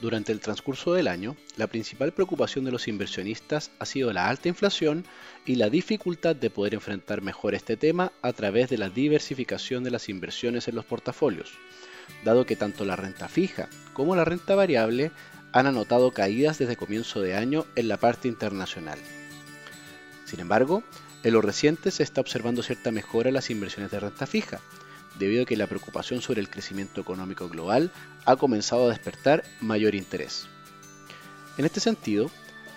Durante el transcurso del año, la principal preocupación de los inversionistas ha sido la alta inflación y la dificultad de poder enfrentar mejor este tema a través de la diversificación de las inversiones en los portafolios, dado que tanto la renta fija como la renta variable han anotado caídas desde comienzo de año en la parte internacional. Sin embargo, en lo reciente se está observando cierta mejora en las inversiones de renta fija, debido a que la preocupación sobre el crecimiento económico global ha comenzado a despertar mayor interés. En este sentido,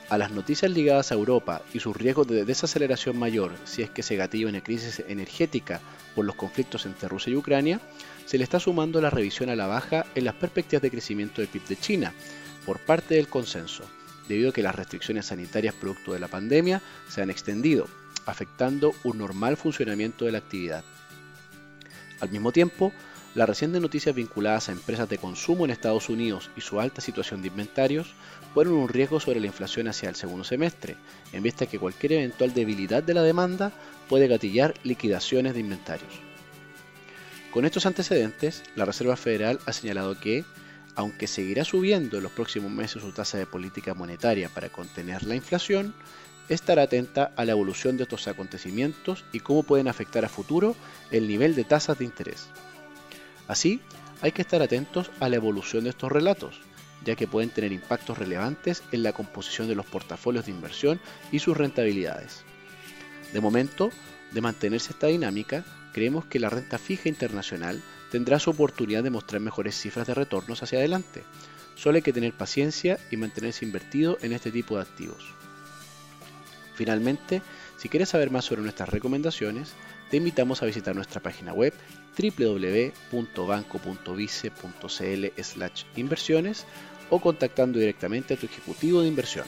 a las noticias ligadas a Europa y sus riesgos de desaceleración mayor si es que se gatilla una crisis energética por los conflictos entre Rusia y Ucrania, se le está sumando la revisión a la baja en las perspectivas de crecimiento del PIB de China por parte del consenso, debido a que las restricciones sanitarias producto de la pandemia se han extendido, afectando un normal funcionamiento de la actividad. Al mismo tiempo, las recientes noticias vinculadas a empresas de consumo en Estados Unidos y su alta situación de inventarios ponen un riesgo sobre la inflación hacia el segundo semestre, en vista que cualquier eventual debilidad de la demanda puede gatillar liquidaciones de inventarios. Con estos antecedentes, la Reserva Federal ha señalado que, aunque seguirá subiendo en los próximos meses su tasa de política monetaria para contener la inflación, estar atenta a la evolución de estos acontecimientos y cómo pueden afectar a futuro el nivel de tasas de interés. Así, hay que estar atentos a la evolución de estos relatos, ya que pueden tener impactos relevantes en la composición de los portafolios de inversión y sus rentabilidades. De momento, de mantenerse esta dinámica, creemos que la renta fija internacional tendrá su oportunidad de mostrar mejores cifras de retornos hacia adelante. Solo hay que tener paciencia y mantenerse invertido en este tipo de activos. Finalmente, si quieres saber más sobre nuestras recomendaciones, te invitamos a visitar nuestra página web www.banco.vice.cl inversiones o contactando directamente a tu ejecutivo de inversión.